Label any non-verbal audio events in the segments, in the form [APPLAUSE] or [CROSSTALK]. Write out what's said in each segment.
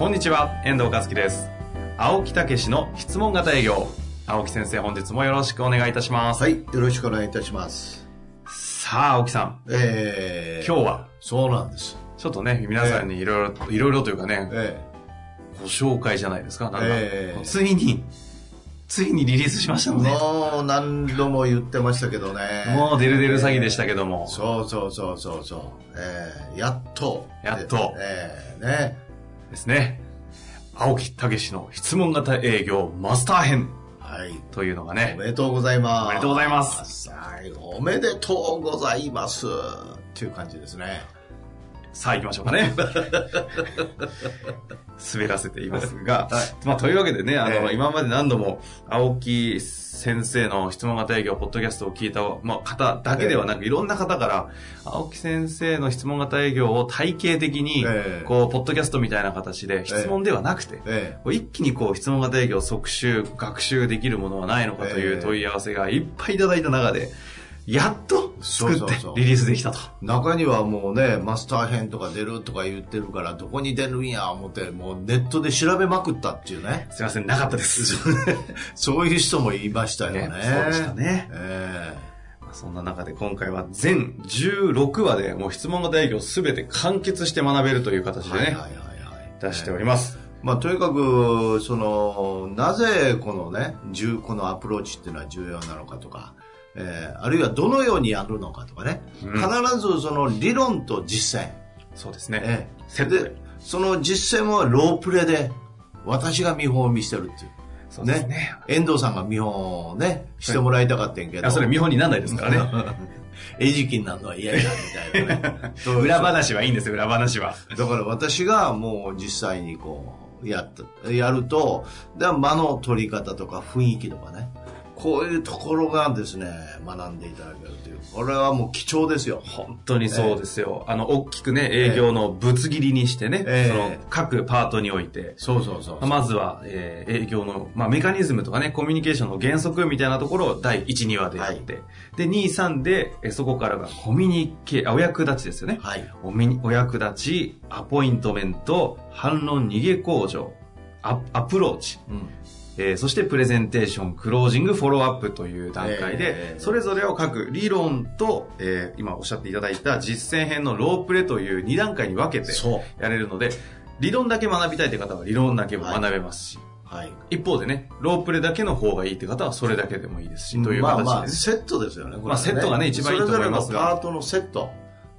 こんにちは、遠藤和樹です。青木武の質問型営業。青木先生、本日もよろしくお願いいたします。はい、よろしくお願いいたします。さあ、青木さん、えー、今日は、そうなんです。ちょっとね、皆さんにいろいろ、いろいろというかね、えご紹介じゃないですか。なんか、ええついに、ついにリリースしましたー、ので、もう何度も言ってましたけどね。もうデルデル詐欺でしたけども、そうそうそうそうそう。えー、やっと。やっとえー、ね。ですね、青木武の質問型営業マスター編はい。というのがおね、めでとうございます。おめでとうございます。はい、おめでとうございます。っていう感じですね。さあ行きましょうかね。[LAUGHS] 滑らせていますが、まあというわけでね、あの、ええ。今まで何度も青木先生の質問型営業ポッドキャストを聞いた、まあ、方だけではなく、いろんな方から、青木先生の質問型営業を体系的に、ええ。こう、ポッドキャストみたいな形で質問ではなくて、一気にこう質問型営業即習、学習できるものはないのかといええ。う問い合わせがいっぱいいただいた中で、やっと作ってリリースできたと。ー、中にはもうね、マスター編とか出るとか言ってるから、どこに出るんや思って、もうネットで調べまくったっていうね。すいません、なかったです。[LAUGHS] そういう人もいましたよね。ねそうでしたねえそんな中で今回は全16話でもう質問型営業すべて完結して学べるという形でね、えはいはいはいはい。出しております。まあ、とにかく、その、なぜこのね、重このアプローチっていうのは重要なのかとか、えーあるいはどのようにやるのかとかね、うん必ずその理論と実践、そうですね。ええセットでで、その実践はロープレで、私が見本を見せてるっていう。そうですね。遠藤さんが見本をね、してもらいたかったんやけど。それ見本にならないですからね。[LAUGHS] 餌食になるのは嫌や、みたいなね。[LAUGHS] 裏話はいいんですよ、裏話は。だから私がもう実際にこう、やった、やると、で間の取り方とか雰囲気とかね、こういうところがですね、学んでいただけるという。これはもう貴重ですよ。本当にそうですよ。あの、大きくね、営業のぶつ切りにしてね、ええその各パートにおいて、そうそうそう。まずは、えー営業の、まあ、メカニズムとかね、コミュニケーションの原則みたいなところを第1、2話でやって、で、2、3で、えーそこからがコミュニケ、あお役立ちですよね。はい。おみお役立ち、アポイントメント、反論逃げ工場、アアプローチ、うん。えーそしてプレゼンテーション、クロージング、フォローアップという段階で、えーそれぞれを各理論と、えー今おっしゃっていただいた実践編のロープレという2段階に分けて。やれるので、理論だけ学びたいという方は理論だけも学べますし、はい。一方でね、ロープレだけの方がいいって方はそれだけでもいいですし、という形で、ねまあまあ、セットですよね。これはまあセットがね一番いいと思いますがそれぞれのパートのセット。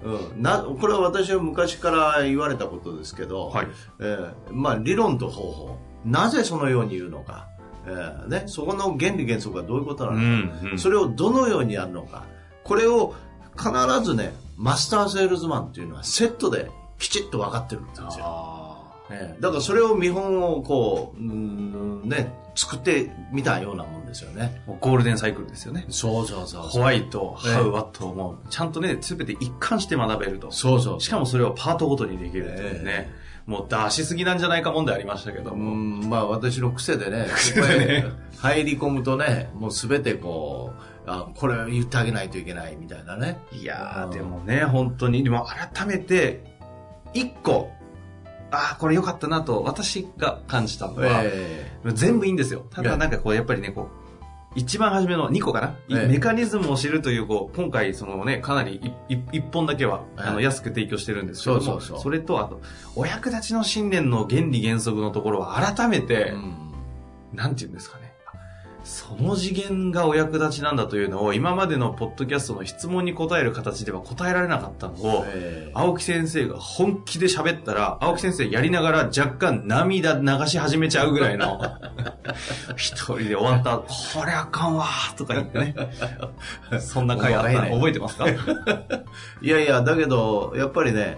うん。な、これは私は昔から言われたことですけど、はい。えーまあ理論と方法。なぜそのように言うのか。えーね、そこの原理原則がどういうことなうのか。ん、うん。それをどのようにやるのか。これを必ずね、マスターセールスマンっていうのはセットできちっと分かってるんですよ。あええだからそれを見本をこう、うんね、作ってみたようなもんですよね。ゴールデンサイクルですよね。そうそうそうホワイト、ええハウ、ワットもうちゃんとね、すべて一貫して学べると。そうそうしかもそれをパートごとにできるというね。もう出しすぎなんじゃないか問題ありましたけどうも。ん、まあ私の癖でね、癖でね入り込むとね、もうすべてこう、あ、これ言ってあげないといけないみたいなね。いやでもね、本当に、でも改めて、一個、ああ、これ良かったなと、私が感じたのは、え全部いいんですよ。ただなんかこう、やっぱりね、こう、一番初めの2個かな、ええ。メカニズムを知るという、こう、今回、そのね、かなりいい一本だけは、ええ。あの、安く提供してるんですけども、そうそうそう。れと、あと、お役立ちの信念の原理原則のところは改めえて、うん。なんて言うんですかね。その次元がお役立ちなんだというのを、今までのポッドキャストの質問に答える形では答えられなかったのを、ええ青木先生が本気で喋ったら、青木先生やりながら若干涙流し始めちゃうぐらいの、[LAUGHS] 一人で終わった、これあかんわーとか言ってね。そんな回あったの [LAUGHS] 覚えてますか？[LAUGHS] いやいや、だけど、やっぱりね、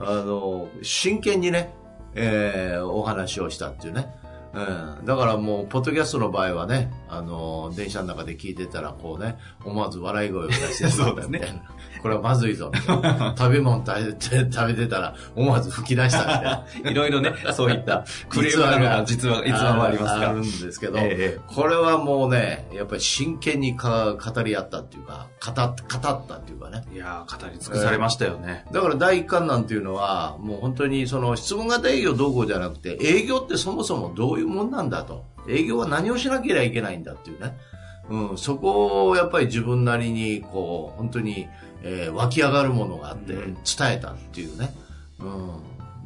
あの、真剣にね、えーお話をしたっていうね。うん、だからもう、ポッドキャストの場合はね、あの、電車の中で聞いてたら、こうね、思わず笑い声を出してしまったみたいな。これはまずいぞ。[LAUGHS] 食べ物食べて食べてたら、思わず吹き出したみたいな。[LAUGHS] いろいろね、そういった [LAUGHS] クレームが実は、逸話もありますかあるんですけど、ええこれはもうね、やっぱり真剣にか語り合ったっていうか、語っ語ったっていうかね。いやー語り尽くされましたよね。だから第一巻なんていうのは、もう本当にその質問型営業どうこうじゃなくて、営業ってそもそもどういうもんなんだと。営業は何をしなければいけないんだっていうね。うん、そこをやっぱり自分なりに、こう、本当に、えー湧き上がるものがあって、うん伝えたっていうね。うん。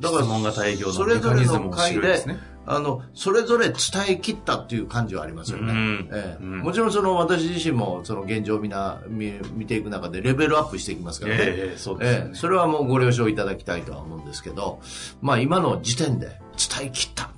だから、質問型営業そのメれぞれの回で。あの、それぞれ伝え切ったっていう感じはありますよね。うんええうんもちろんその私自身もその現状をみな見見ていく中でレベルアップしていきますからね。ええそうですよねええそれはもうご了承いただきたいとは思うんですけど、まあ今の時点で伝え切った。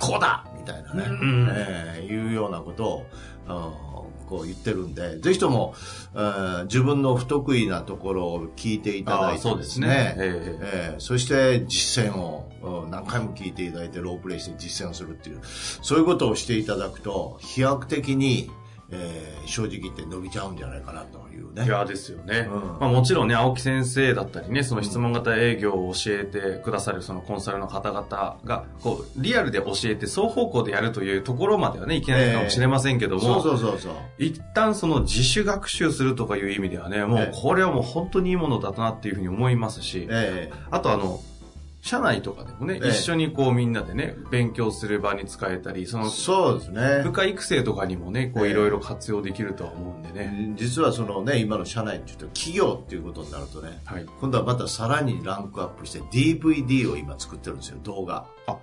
こうだみたいなね、うんええいうようなことを、うんこう言ってるんで、ぜひとも、えー自分の不得意なところを聞いていただいてですね。ええええそして実践をうん何回も聞いていただいてロープレイして実践をするっていうそういうことをしていただくと飛躍的に、えー正直言って伸びちゃうんじゃないかなというね。いやですよね、うん。まあ、もちろんね青木先生だったりねその質問型営業を教えてくださるそのコンサルの方々がこうリアルで教えて双方向でやるというところまではねいけないかもしれませんけども、そうそうそうそう。一旦その自主学習するとかいう意味ではねもええ。うこれはもう本当にいいものだなっていうふうに思いますし、え。あとあの社内とかでもね、ええ。一緒にこうみんなでね勉強する場に使えたりそのえそうですね。部下育成とかにもねこうええ。いろいろ活用できるとは思うんでね、実はそのね今の社内っていうと企業っていうことになるとねはい。今度はまたさらにランクアップして DVD を今作ってるんですよ動画。あ。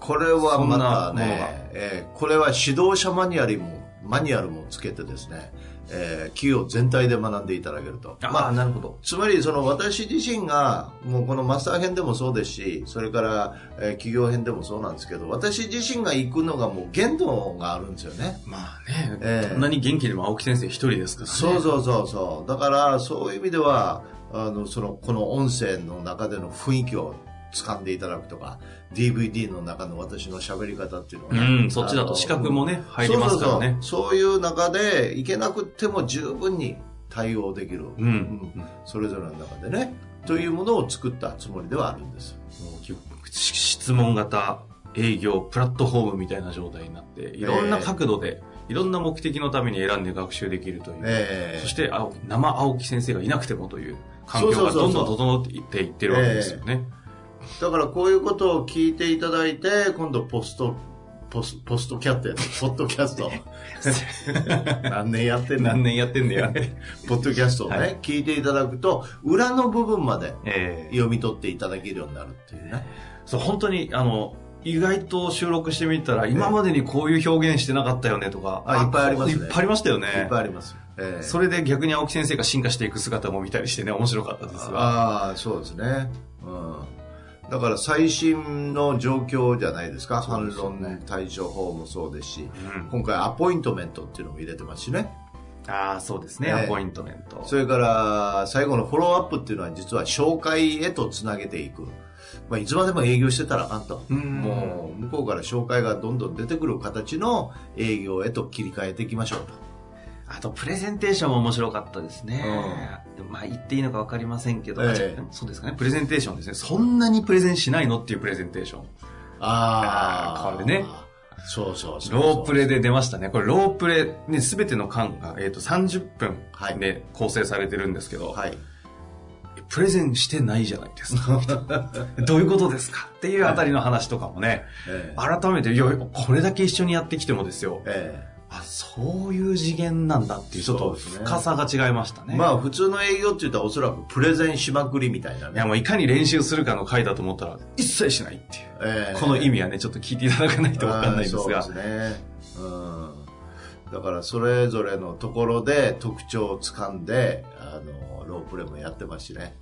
これはまたね、えーこれは指導者マニュアルもマニュアルもつけてですね、えー企業全体で学んでいただけると。あ、まあなるほど。つまりその私自身がもうこのマスター編でもそうですしそれから、えー企業編でもそうなんですけど私自身が行くのがもう限度があるんですよね。まあね、ええこんなに元気でも青木先生一人ですからね。そうそうそうそう。だからそういう意味ではあのそのこの音声の中での雰囲気を掴んでいただくとか DVD の中の私の喋り方っていうのはね、うん、そっちだと資格もね、入りますからね。そういう中でいけなくっても十分に対応できる、うん。うんそれぞれの中でね。というものを作ったつもりではあるんです。質問型営業プラットフォームみたいな状態になって、いろんな角度で、いろんな目的のために選んで学習できるという。ええ。そして青生青木先生がいなくてもという環境がどんどん整っていっていってるわけですよね。だからこういうことを聞いていただいて今度ポストポスポストキャットやつポッドキャスト [LAUGHS] 何年やってんの？何年やってんだよ。ポッドキャストをね、はい聞いていただくと、裏の部分までええ読み取っていただけるようになるっていうね。そう、本当に、あの、意外と収録してみたら、今までにこういう表現してなかったよねとか、あいっぱいありますねいっぱいありましたよね。いっぱいあります。ええそれで逆に青木先生が進化していく姿も見たりしてね、面白かったですが。ああ、そうですね。うん。だから最新の状況じゃないですか。すよね論対処法もそうですし、うん今回アポイントメントっていうのも入れてますしね。ああ、そうですね、ええアポイントメント。それから最後のフォローアップっていうのは実は紹介へとつなげていく。まあ、いつまでも営業してたらあかんと。うんもう向こうから紹介がどんどん出てくる形の営業へと切り替えていきましょうと。あと、プレゼンテーションも面白かったですね。でもまあ、言っていいのか分かりませんけど、えそうですかね、プレゼンテーションですね。そんなにプレゼンしないのっていうプレゼンテーション。ああーこれね。そうそうそう。ロープレで出ましたね。これ、ロープレ、ね、すべての間が、えっ、と、30分はいで構成されてるんですけど、はい。プレゼンしてないじゃないですか。[LAUGHS] どういうことですかっていうあたりの話とかもね、ええ改めて、いや、これだけ一緒にやってきてもですよ、えあ、そういう次元なんだっていう、ちょっと深さが違いましたね。えまあ普通の営業って言ったらおそらくプレゼンしまくりみたいないね。や、もういかに練習するかの回だと思ったら、一切しないっていう。ええこの意味はね、ちょっと聞いていただかないとわかんないんですが。そうですね。うん。だからそれぞれのところで特徴をつかんで、あの、ロープレもやってますしね。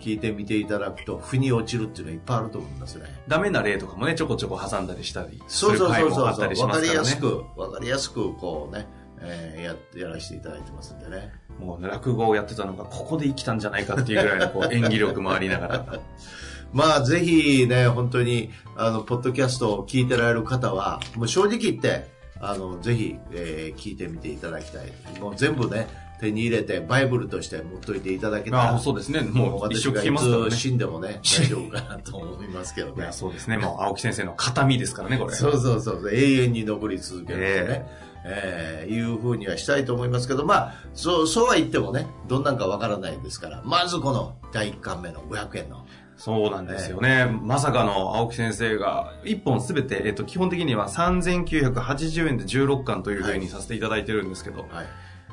聞いてみていただくと、腑に落ちるっていうのいっぱいあると思いますね。ダメな例とかもね、ちょこちょこ挟んだりしたりすそうそうそうそうわかりますからね。やすく、わかりやすく、こうね、えーや、やらせていただいてますんでね。もう落語をやってたのが、ここで生きたんじゃないかっていうぐらいのこう演技力もありながら。[LAUGHS] まあ、ぜひね、本当に、あの、ポッドキャストを聞いてられる方は、もう正直言って、あの、ぜひ、えー聞いてみていただきたい。もう全部ね、手に入れて、バイブルとして持っといていただけたら、あそうですね。もう一生聞私がいきますからねつ。死んでもね、[LAUGHS] 大丈夫かなと思いますけどね。そうですね。もう青木先生の形見ですからね、これ。そうそうそう、永遠に残り続けるんですね。えーいうふうにはしたいと思いますけど、まあ、そう、そうは言ってもね、どんなんかわからないですから、まずこの第1巻目の500円の。そうなんですよね。まさかの青木先生が、一本すべて、えっと、基本的には3980円で16巻というふうにさせていただいてるんですけど、はい。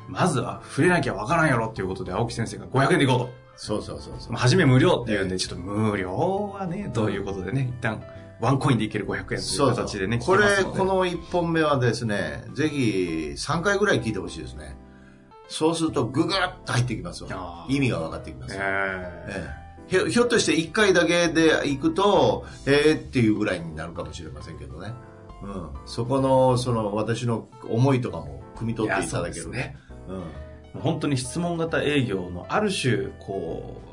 まずは触れなきゃわからんやろっていうことで、青木先生が500円でいこうと。そうそうそうそう。まあ初め無料っていうんで、ちょっと無料はね、ということでね、一旦、ワンコインでいける500円というそう形でね、これ聞けますので。この1本目はですねぜひ3回ぐらい聞いてほしいですね。そうするとググッと入ってきますわ。あー。意味が分かってきます、えええ。ひょひょっとして1回だけで行くとえーっていうぐらいになるかもしれませんけどね、うん、そこのその私の思いとかも汲みー取っていただける。ねうん。本当に質問型営業のある種、こう、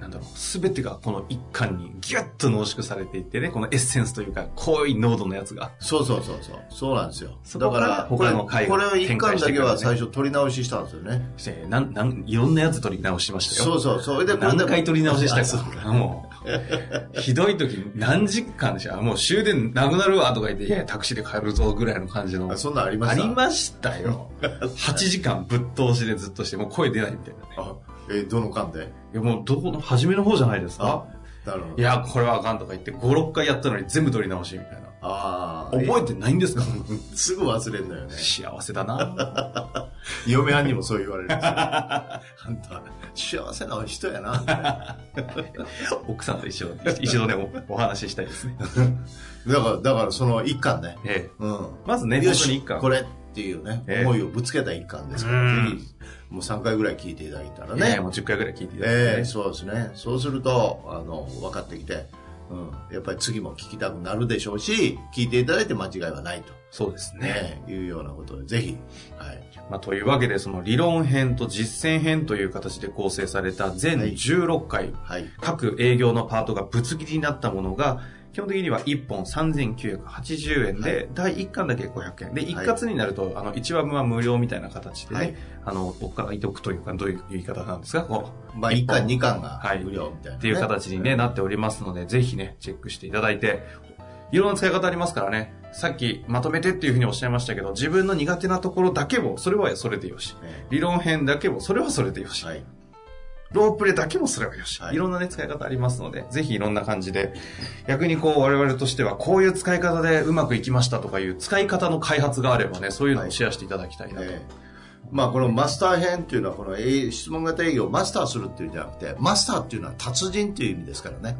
なんだろう、すべてがこの一巻にギュッと濃縮されていってね、このエッセンスというか、濃い濃度のやつが。そうそうそうそう。そうなんですよ。だからこれ他の回をこれを1展巻だけは最初取り直ししたんですよね。なん、なん、いろんなやつ取り直しましたよ。そうそうそれで何回取り直ししたか。もう、[LAUGHS] ひどい時何時間でしょもう終電なくなるわとか言って、いや、タクシーで帰るぞぐらいの感じの。あそんなんありまあした？りましたよ。[LAUGHS] 8時間ぶっ通しでずっとして、もう声出ないみたいなね。あえーどの巻で？いや、もうどこの、初めの方じゃないですか？なるほどいや、これはあかんとか言って、5、6回やったのに全部取り直しみたいな。ああ覚えてないんですか？[LAUGHS] すぐ忘れんのよね。幸せだな [LAUGHS] 嫁はんにもそう言われるんですよ。あんた、幸せな人やな。[LAUGHS] 奥さんと一緒、一度でもお話ししたいですね。だから、だからその一巻ね。ええ。うん。まずね、よし本当に一巻。これっていうね、ええ思いをぶつけた一巻ですから、もう3回ぐらい聞いていただいたらね。ねもう10回ぐらい聞いていただいて、ねええそうですね。そうすると、あの、分かってきて、うん。やっぱり次も聞きたくなるでしょうし、聞いていただいて間違いはないと。そうですね。ね、いうようなことで、ぜひ、はい。まあ、というわけで、その理論編と実践編という形で構成された全はい16回、はい。各営業のパートがぶつ切りになったものが、基本的には1本3980円で、はい第1巻だけ500円。で、一はい括になると、あの、1話分は無料みたいな形でね、はいあの、僕から言っておくというか、どういう言い方なんですかこう。まあ、1巻、2巻がはい無料みたいな、ねっていう形に、ね、なっておりますので、ぜひね、チェックしていただいて、いろんな使い方ありますからね。さっきまとめてっていうふうにおっしゃいましたけど、自分の苦手なところだけも、それはそれでよし。ね理論編だけも、それはそれでよし。はい。ロープレだけもすればよし。はい。いろんなね、使い方ありますので、ぜひいろんな感じで、逆にこう、我々としては、こういう使い方でうまくいきましたとかいう使い方の開発があればね、そういうのをシェアしていただきたいなと。ええ。まあこのマスター編っていうのはこの営質問型営業をマスターするっていうんじゃなくてマスターっていうのは達人っていう意味ですからね。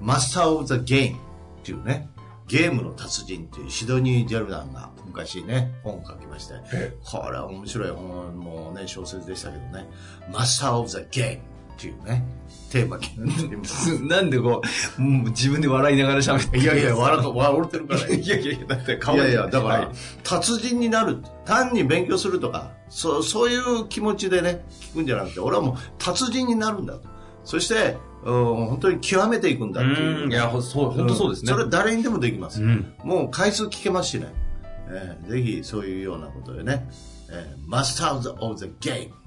マスター・オブ・ザ・ゲームっていうねゲームの達人っていうシドニー・ジェルダンが昔ね本を書きましてえこれは面白い本もうね小説でしたけどね。マスター・オブ・ザ・ゲームっていうねテーマに [LAUGHS] なんでこう、もう自分で笑いながら喋っていやいや笑う笑ってるから。[LAUGHS] いやいやいや、だって顔いやいや、だから、はい。達人になる。単に勉強するとか、そう、そういう気持ちでね、聞くんじゃなくて、俺はもう達人になるんだと。そして、うん、本当に極めていくんだっていう。うんいや、ほそう、本当そうですね。んそれ誰にでもできます。うん。もう回数聞けますしね。えーぜひそういうようなことでね、えー、マスターズ・オブ・ザ・ゲーム。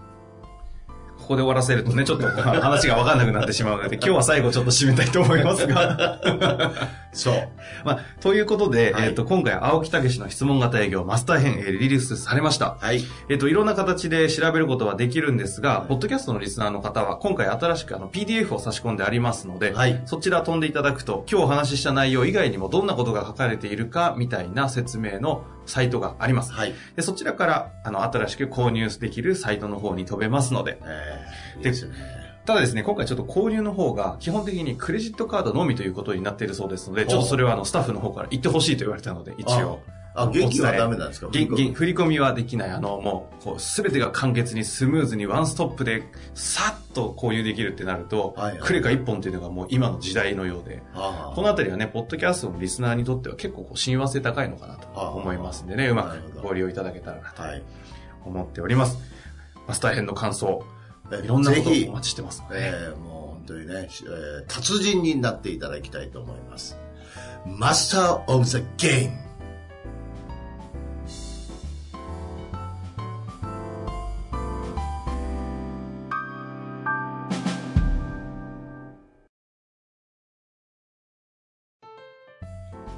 ここで終わらせるとね、[LAUGHS] ちょっと話が分かんなくなってしまうので、今日は最後ちょっと締めたいと思いますが。[LAUGHS] そう。まあ、ということで、はいえっ、と、今回、青木武の質問型営業マスター編、えーリリースされました。はい。えっ、と、いろんな形で調べることはできるんですが、ポッドキャストのリスナーの方は、今回新しくあの PDF を差し込んでありますので、はいそちら飛んでいただくと、今日お話しした内容以外にもどんなことが書かれているか、みたいな説明のサイトがあります。はい。でそちらから、あの、新しく購入できるサイトの方に飛べますので、えー、でね。ただですね、今回ちょっと購入の方が基本的にクレジットカードのみということになっているそうですので、ちょっとそれはあのスタッフの方から言ってほしいと言われたので、一応。あ、現金はダメなんですか？現金、振り込みはできない。あの、もう、こう、すべてが簡潔にスムーズにワンストップで、さっと購入できるってなると、はいはいクレカ一本っていうのがもう今の時代のようで、あこのあたりはね、ポッドキャストのリスナーにとっては結構こう親和性高いのかなと思いますんでね、うまくご利用いただけたらなとはい。思っております。マスター編の感想、えいろんなことお待ちしてますので、えーもう本当にね、えー達人になっていただきたいと思います。マスター・オブ・ザ・ゲーム。